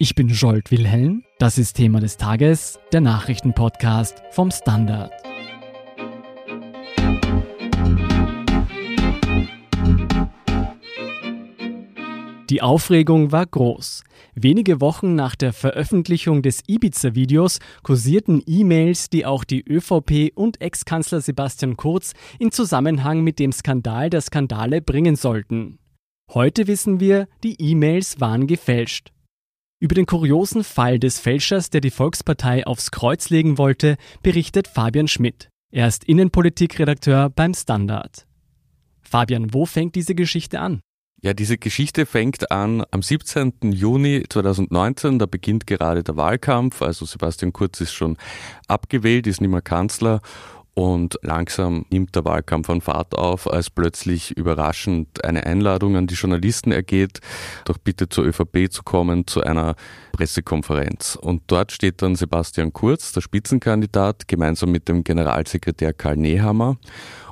Ich bin Jolt Wilhelm. Das ist Thema des Tages, der Nachrichtenpodcast vom Standard. Die Aufregung war groß. Wenige Wochen nach der Veröffentlichung des Ibiza-Videos kursierten E-Mails, die auch die ÖVP und Ex-Kanzler Sebastian Kurz in Zusammenhang mit dem Skandal der Skandale bringen sollten. Heute wissen wir, die E-Mails waren gefälscht. Über den kuriosen Fall des Fälschers, der die Volkspartei aufs Kreuz legen wollte, berichtet Fabian Schmidt. Er ist Innenpolitikredakteur beim Standard. Fabian, wo fängt diese Geschichte an? Ja, diese Geschichte fängt an am 17. Juni 2019. Da beginnt gerade der Wahlkampf. Also Sebastian Kurz ist schon abgewählt, ist nicht mehr Kanzler. Und langsam nimmt der Wahlkampf an Fahrt auf, als plötzlich überraschend eine Einladung an die Journalisten ergeht, doch bitte zur ÖVP zu kommen, zu einer Pressekonferenz. Und dort steht dann Sebastian Kurz, der Spitzenkandidat, gemeinsam mit dem Generalsekretär Karl Nehammer.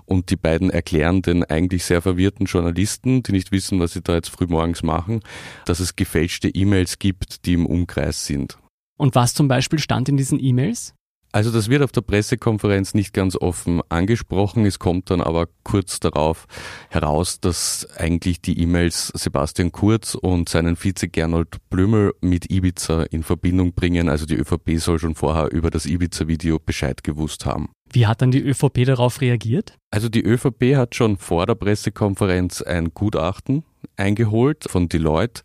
Und die beiden erklären den eigentlich sehr verwirrten Journalisten, die nicht wissen, was sie da jetzt frühmorgens machen, dass es gefälschte E-Mails gibt, die im Umkreis sind. Und was zum Beispiel stand in diesen E-Mails? Also das wird auf der Pressekonferenz nicht ganz offen angesprochen. Es kommt dann aber kurz darauf heraus, dass eigentlich die E-Mails Sebastian Kurz und seinen Vize Gernot Blümel mit Ibiza in Verbindung bringen. Also die ÖVP soll schon vorher über das Ibiza-Video Bescheid gewusst haben. Wie hat dann die ÖVP darauf reagiert? Also die ÖVP hat schon vor der Pressekonferenz ein Gutachten eingeholt von Deloitte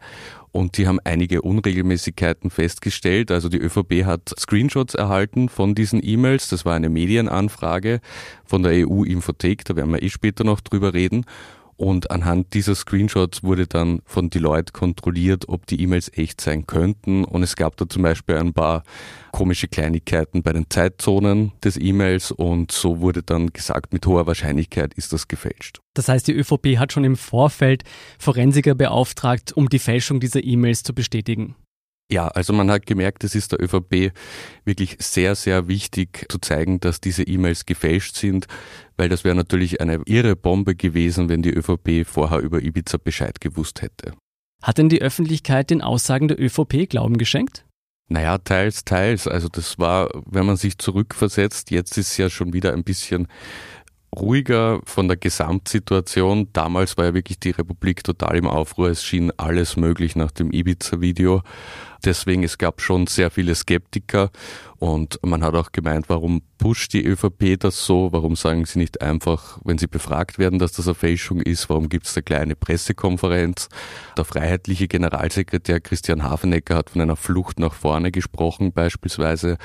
und die haben einige Unregelmäßigkeiten festgestellt. Also die ÖVP hat Screenshots erhalten von diesen E-Mails. Das war eine Medienanfrage von der EU-Infothek, da werden wir eh später noch drüber reden. Und anhand dieser Screenshots wurde dann von Deloitte kontrolliert, ob die E-Mails echt sein könnten. Und es gab da zum Beispiel ein paar komische Kleinigkeiten bei den Zeitzonen des E-Mails. Und so wurde dann gesagt, mit hoher Wahrscheinlichkeit ist das gefälscht. Das heißt, die ÖVP hat schon im Vorfeld Forensiker beauftragt, um die Fälschung dieser E-Mails zu bestätigen. Ja, also man hat gemerkt, es ist der ÖVP wirklich sehr, sehr wichtig zu zeigen, dass diese E-Mails gefälscht sind, weil das wäre natürlich eine irre Bombe gewesen, wenn die ÖVP vorher über Ibiza Bescheid gewusst hätte. Hat denn die Öffentlichkeit den Aussagen der ÖVP Glauben geschenkt? Naja, teils, teils. Also das war, wenn man sich zurückversetzt, jetzt ist ja schon wieder ein bisschen ruhiger von der Gesamtsituation. Damals war ja wirklich die Republik total im Aufruhr. Es schien alles möglich nach dem Ibiza-Video. Deswegen, es gab schon sehr viele Skeptiker und man hat auch gemeint, warum pusht die ÖVP das so? Warum sagen sie nicht einfach, wenn sie befragt werden, dass das eine Fälschung ist? Warum gibt es da kleine Pressekonferenz? Der freiheitliche Generalsekretär Christian Hafenecker hat von einer Flucht nach vorne gesprochen beispielsweise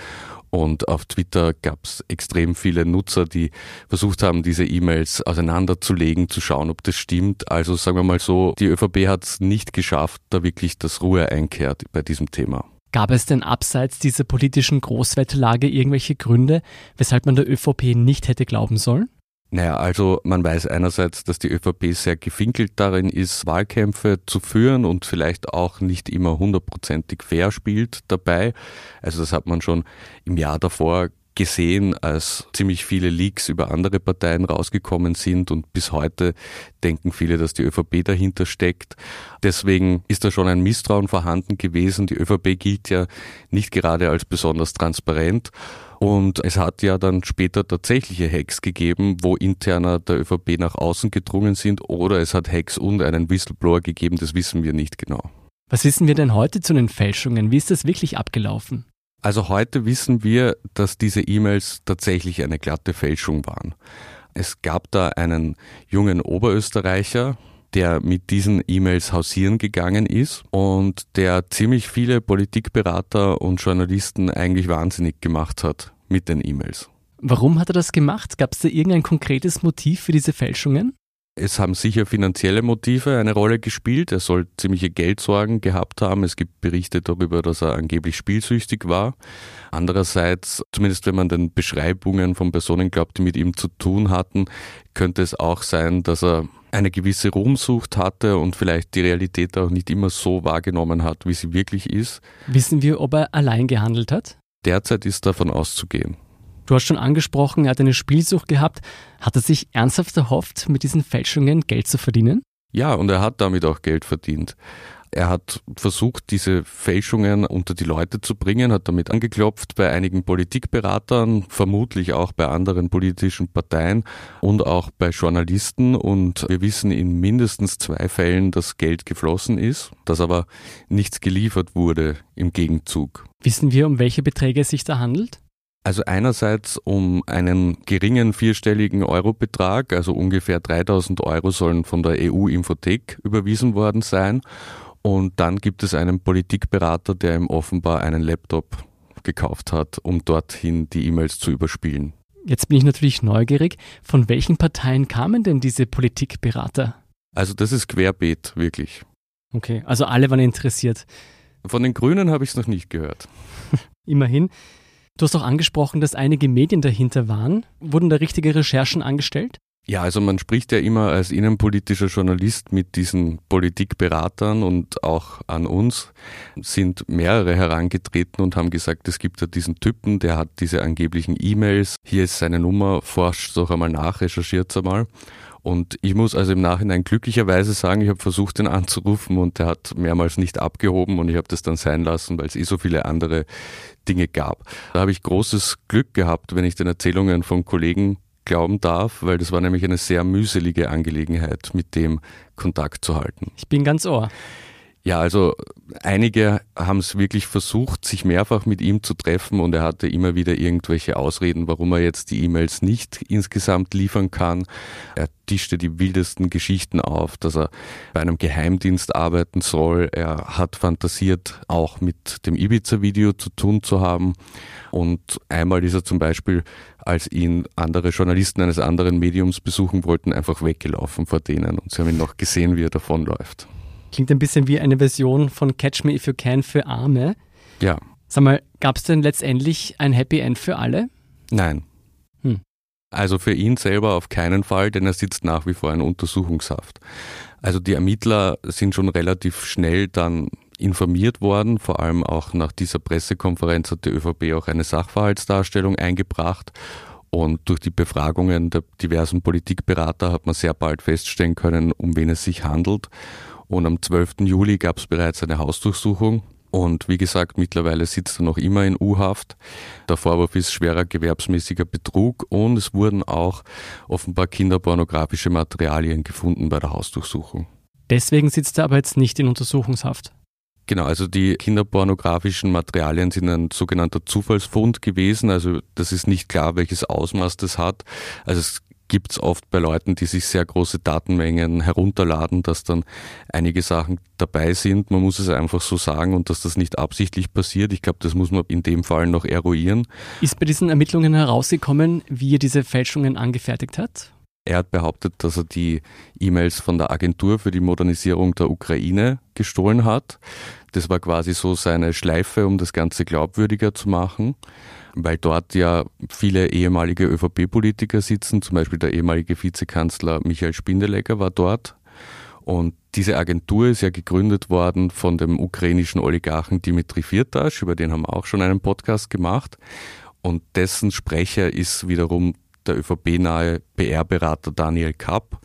und auf Twitter gab es extrem viele Nutzer, die versucht haben, diese E-Mails auseinanderzulegen, zu schauen, ob das stimmt. Also sagen wir mal so, die ÖVP hat es nicht geschafft, da wirklich das Ruhe einkehrt bei diesem Thema. Gab es denn abseits dieser politischen Großwetterlage irgendwelche Gründe, weshalb man der ÖVP nicht hätte glauben sollen? Naja, also man weiß einerseits, dass die ÖVP sehr gefinkelt darin ist, Wahlkämpfe zu führen und vielleicht auch nicht immer hundertprozentig fair spielt dabei. Also das hat man schon im Jahr davor gesehen, als ziemlich viele Leaks über andere Parteien rausgekommen sind und bis heute denken viele, dass die ÖVP dahinter steckt. Deswegen ist da schon ein Misstrauen vorhanden gewesen. Die ÖVP gilt ja nicht gerade als besonders transparent. Und es hat ja dann später tatsächliche Hacks gegeben, wo interner der ÖVP nach außen gedrungen sind oder es hat Hacks und einen Whistleblower gegeben, das wissen wir nicht genau. Was wissen wir denn heute zu den Fälschungen? Wie ist das wirklich abgelaufen? Also heute wissen wir, dass diese E-Mails tatsächlich eine glatte Fälschung waren. Es gab da einen jungen Oberösterreicher, der mit diesen E-Mails hausieren gegangen ist und der ziemlich viele Politikberater und Journalisten eigentlich wahnsinnig gemacht hat mit den E-Mails. Warum hat er das gemacht? Gab es da irgendein konkretes Motiv für diese Fälschungen? Es haben sicher finanzielle Motive eine Rolle gespielt. Er soll ziemliche Geldsorgen gehabt haben. Es gibt Berichte darüber, dass er angeblich spielsüchtig war. Andererseits, zumindest wenn man den Beschreibungen von Personen glaubt, die mit ihm zu tun hatten, könnte es auch sein, dass er eine gewisse Ruhmsucht hatte und vielleicht die Realität auch nicht immer so wahrgenommen hat, wie sie wirklich ist. Wissen wir, ob er allein gehandelt hat? Derzeit ist davon auszugehen. Du hast schon angesprochen, er hat eine Spielsucht gehabt. Hat er sich ernsthaft erhofft, mit diesen Fälschungen Geld zu verdienen? Ja, und er hat damit auch Geld verdient. Er hat versucht, diese Fälschungen unter die Leute zu bringen, hat damit angeklopft bei einigen Politikberatern, vermutlich auch bei anderen politischen Parteien und auch bei Journalisten. Und wir wissen in mindestens zwei Fällen, dass Geld geflossen ist, dass aber nichts geliefert wurde im Gegenzug. Wissen wir, um welche Beträge es sich da handelt? Also einerseits um einen geringen vierstelligen Eurobetrag, also ungefähr 3000 Euro sollen von der EU-Infothek überwiesen worden sein. Und dann gibt es einen Politikberater, der ihm offenbar einen Laptop gekauft hat, um dorthin die E-Mails zu überspielen. Jetzt bin ich natürlich neugierig. Von welchen Parteien kamen denn diese Politikberater? Also das ist querbeet, wirklich. Okay, also alle waren interessiert. Von den Grünen habe ich es noch nicht gehört. Immerhin. Du hast auch angesprochen, dass einige Medien dahinter waren. Wurden da richtige Recherchen angestellt? Ja, also man spricht ja immer als innenpolitischer Journalist mit diesen Politikberatern und auch an uns sind mehrere herangetreten und haben gesagt, es gibt ja diesen Typen, der hat diese angeblichen E-Mails, hier ist seine Nummer, forscht doch einmal nach, recherchiert einmal. Und ich muss also im Nachhinein glücklicherweise sagen, ich habe versucht, ihn anzurufen und der hat mehrmals nicht abgehoben und ich habe das dann sein lassen, weil es eh so viele andere Dinge gab. Da habe ich großes Glück gehabt, wenn ich den Erzählungen von Kollegen glauben darf, weil das war nämlich eine sehr mühselige Angelegenheit, mit dem Kontakt zu halten. Ich bin ganz ohr. Ja, also einige haben es wirklich versucht, sich mehrfach mit ihm zu treffen und er hatte immer wieder irgendwelche Ausreden, warum er jetzt die E-Mails nicht insgesamt liefern kann. Er tischte die wildesten Geschichten auf, dass er bei einem Geheimdienst arbeiten soll. Er hat fantasiert, auch mit dem Ibiza-Video zu tun zu haben. Und einmal ist er zum Beispiel, als ihn andere Journalisten eines anderen Mediums besuchen wollten, einfach weggelaufen vor denen und sie haben ihn noch gesehen, wie er davonläuft. Klingt ein bisschen wie eine Version von Catch Me If You Can für Arme. Ja. Sag mal, gab es denn letztendlich ein Happy End für alle? Nein. Hm. Also für ihn selber auf keinen Fall, denn er sitzt nach wie vor in Untersuchungshaft. Also die Ermittler sind schon relativ schnell dann informiert worden, vor allem auch nach dieser Pressekonferenz hat die ÖVP auch eine Sachverhaltsdarstellung eingebracht und durch die Befragungen der diversen Politikberater hat man sehr bald feststellen können, um wen es sich handelt. Und am 12. Juli gab es bereits eine Hausdurchsuchung. Und wie gesagt, mittlerweile sitzt er noch immer in U-Haft. Der Vorwurf ist schwerer gewerbsmäßiger Betrug und es wurden auch offenbar kinderpornografische Materialien gefunden bei der Hausdurchsuchung. Deswegen sitzt er aber jetzt nicht in Untersuchungshaft. Genau, also die kinderpornografischen Materialien sind ein sogenannter Zufallsfund gewesen. Also das ist nicht klar, welches Ausmaß das hat. Also es gibt es oft bei Leuten, die sich sehr große Datenmengen herunterladen, dass dann einige Sachen dabei sind. Man muss es einfach so sagen und dass das nicht absichtlich passiert. Ich glaube, das muss man in dem Fall noch eruieren. Ist bei diesen Ermittlungen herausgekommen, wie er diese Fälschungen angefertigt hat? Er hat behauptet, dass er die E-Mails von der Agentur für die Modernisierung der Ukraine gestohlen hat. Das war quasi so seine Schleife, um das Ganze glaubwürdiger zu machen weil dort ja viele ehemalige ÖVP-Politiker sitzen, zum Beispiel der ehemalige Vizekanzler Michael Spindelegger war dort. Und diese Agentur ist ja gegründet worden von dem ukrainischen Oligarchen Dimitri Firtasch, über den haben wir auch schon einen Podcast gemacht. Und dessen Sprecher ist wiederum der ÖVP-nahe PR-Berater Daniel Kapp.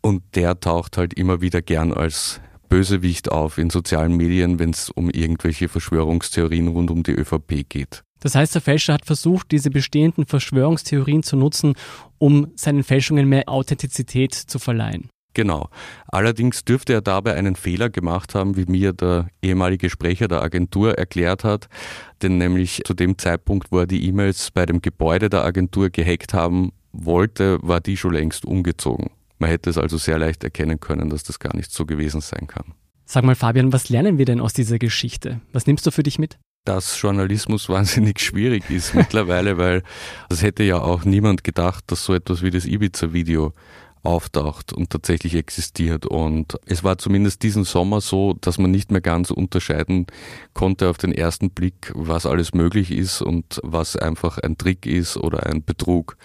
Und der taucht halt immer wieder gern als Bösewicht auf in sozialen Medien, wenn es um irgendwelche Verschwörungstheorien rund um die ÖVP geht. Das heißt, der Fälscher hat versucht, diese bestehenden Verschwörungstheorien zu nutzen, um seinen Fälschungen mehr Authentizität zu verleihen. Genau. Allerdings dürfte er dabei einen Fehler gemacht haben, wie mir der ehemalige Sprecher der Agentur erklärt hat. Denn nämlich zu dem Zeitpunkt, wo er die E-Mails bei dem Gebäude der Agentur gehackt haben wollte, war die schon längst umgezogen. Man hätte es also sehr leicht erkennen können, dass das gar nicht so gewesen sein kann. Sag mal, Fabian, was lernen wir denn aus dieser Geschichte? Was nimmst du für dich mit? dass Journalismus wahnsinnig schwierig ist mittlerweile, weil das hätte ja auch niemand gedacht, dass so etwas wie das Ibiza-Video auftaucht und tatsächlich existiert. Und es war zumindest diesen Sommer so, dass man nicht mehr ganz unterscheiden konnte auf den ersten Blick, was alles möglich ist und was einfach ein Trick ist oder ein Betrug.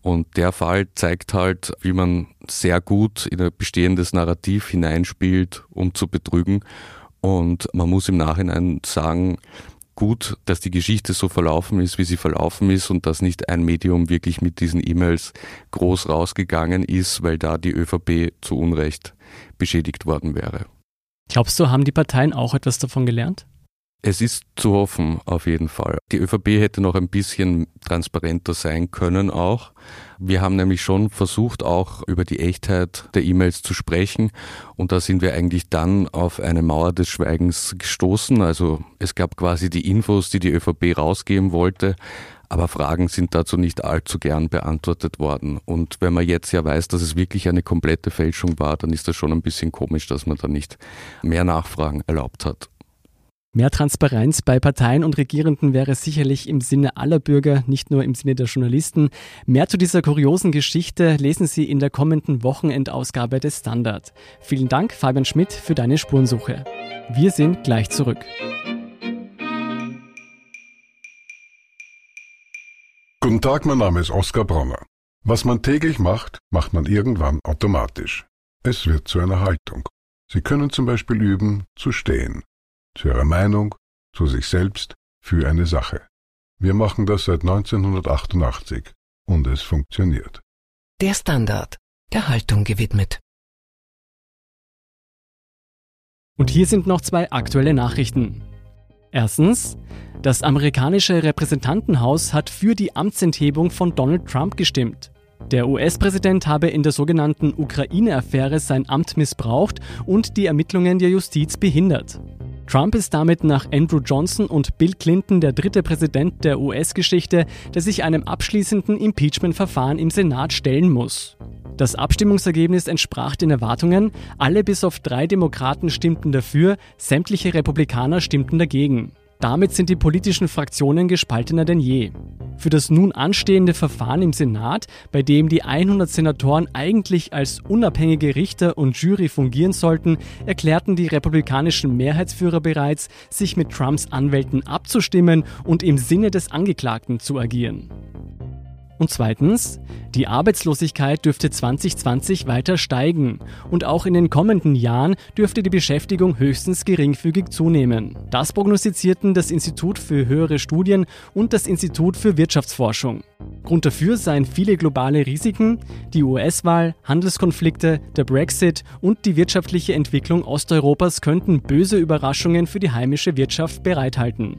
Und der Fall zeigt halt, wie man sehr gut in ein bestehendes Narrativ hineinspielt, um zu betrügen. Und man muss im Nachhinein sagen, gut, dass die Geschichte so verlaufen ist, wie sie verlaufen ist und dass nicht ein Medium wirklich mit diesen E-Mails groß rausgegangen ist, weil da die ÖVP zu Unrecht beschädigt worden wäre. Glaubst du, haben die Parteien auch etwas davon gelernt? Es ist zu hoffen, auf jeden Fall. Die ÖVP hätte noch ein bisschen transparenter sein können auch. Wir haben nämlich schon versucht, auch über die Echtheit der E-Mails zu sprechen. Und da sind wir eigentlich dann auf eine Mauer des Schweigens gestoßen. Also es gab quasi die Infos, die die ÖVP rausgeben wollte. Aber Fragen sind dazu nicht allzu gern beantwortet worden. Und wenn man jetzt ja weiß, dass es wirklich eine komplette Fälschung war, dann ist das schon ein bisschen komisch, dass man da nicht mehr Nachfragen erlaubt hat. Mehr Transparenz bei Parteien und Regierenden wäre sicherlich im Sinne aller Bürger, nicht nur im Sinne der Journalisten. Mehr zu dieser kuriosen Geschichte lesen Sie in der kommenden Wochenendausgabe des Standard. Vielen Dank, Fabian Schmidt, für deine Spurensuche. Wir sind gleich zurück. Guten Tag, mein Name ist Oskar Bronner. Was man täglich macht, macht man irgendwann automatisch. Es wird zu einer Haltung. Sie können zum Beispiel üben, zu stehen zu ihrer Meinung, zu sich selbst, für eine Sache. Wir machen das seit 1988 und es funktioniert. Der Standard, der Haltung gewidmet. Und hier sind noch zwei aktuelle Nachrichten. Erstens, das amerikanische Repräsentantenhaus hat für die Amtsenthebung von Donald Trump gestimmt. Der US-Präsident habe in der sogenannten Ukraine-Affäre sein Amt missbraucht und die Ermittlungen der Justiz behindert. Trump ist damit nach Andrew Johnson und Bill Clinton der dritte Präsident der US-Geschichte, der sich einem abschließenden Impeachment-Verfahren im Senat stellen muss. Das Abstimmungsergebnis entsprach den Erwartungen, alle bis auf drei Demokraten stimmten dafür, sämtliche Republikaner stimmten dagegen. Damit sind die politischen Fraktionen gespaltener denn je. Für das nun anstehende Verfahren im Senat, bei dem die 100 Senatoren eigentlich als unabhängige Richter und Jury fungieren sollten, erklärten die republikanischen Mehrheitsführer bereits, sich mit Trumps Anwälten abzustimmen und im Sinne des Angeklagten zu agieren. Und zweitens, die Arbeitslosigkeit dürfte 2020 weiter steigen und auch in den kommenden Jahren dürfte die Beschäftigung höchstens geringfügig zunehmen. Das prognostizierten das Institut für höhere Studien und das Institut für Wirtschaftsforschung. Grund dafür seien viele globale Risiken, die US-Wahl, Handelskonflikte, der Brexit und die wirtschaftliche Entwicklung Osteuropas könnten böse Überraschungen für die heimische Wirtschaft bereithalten.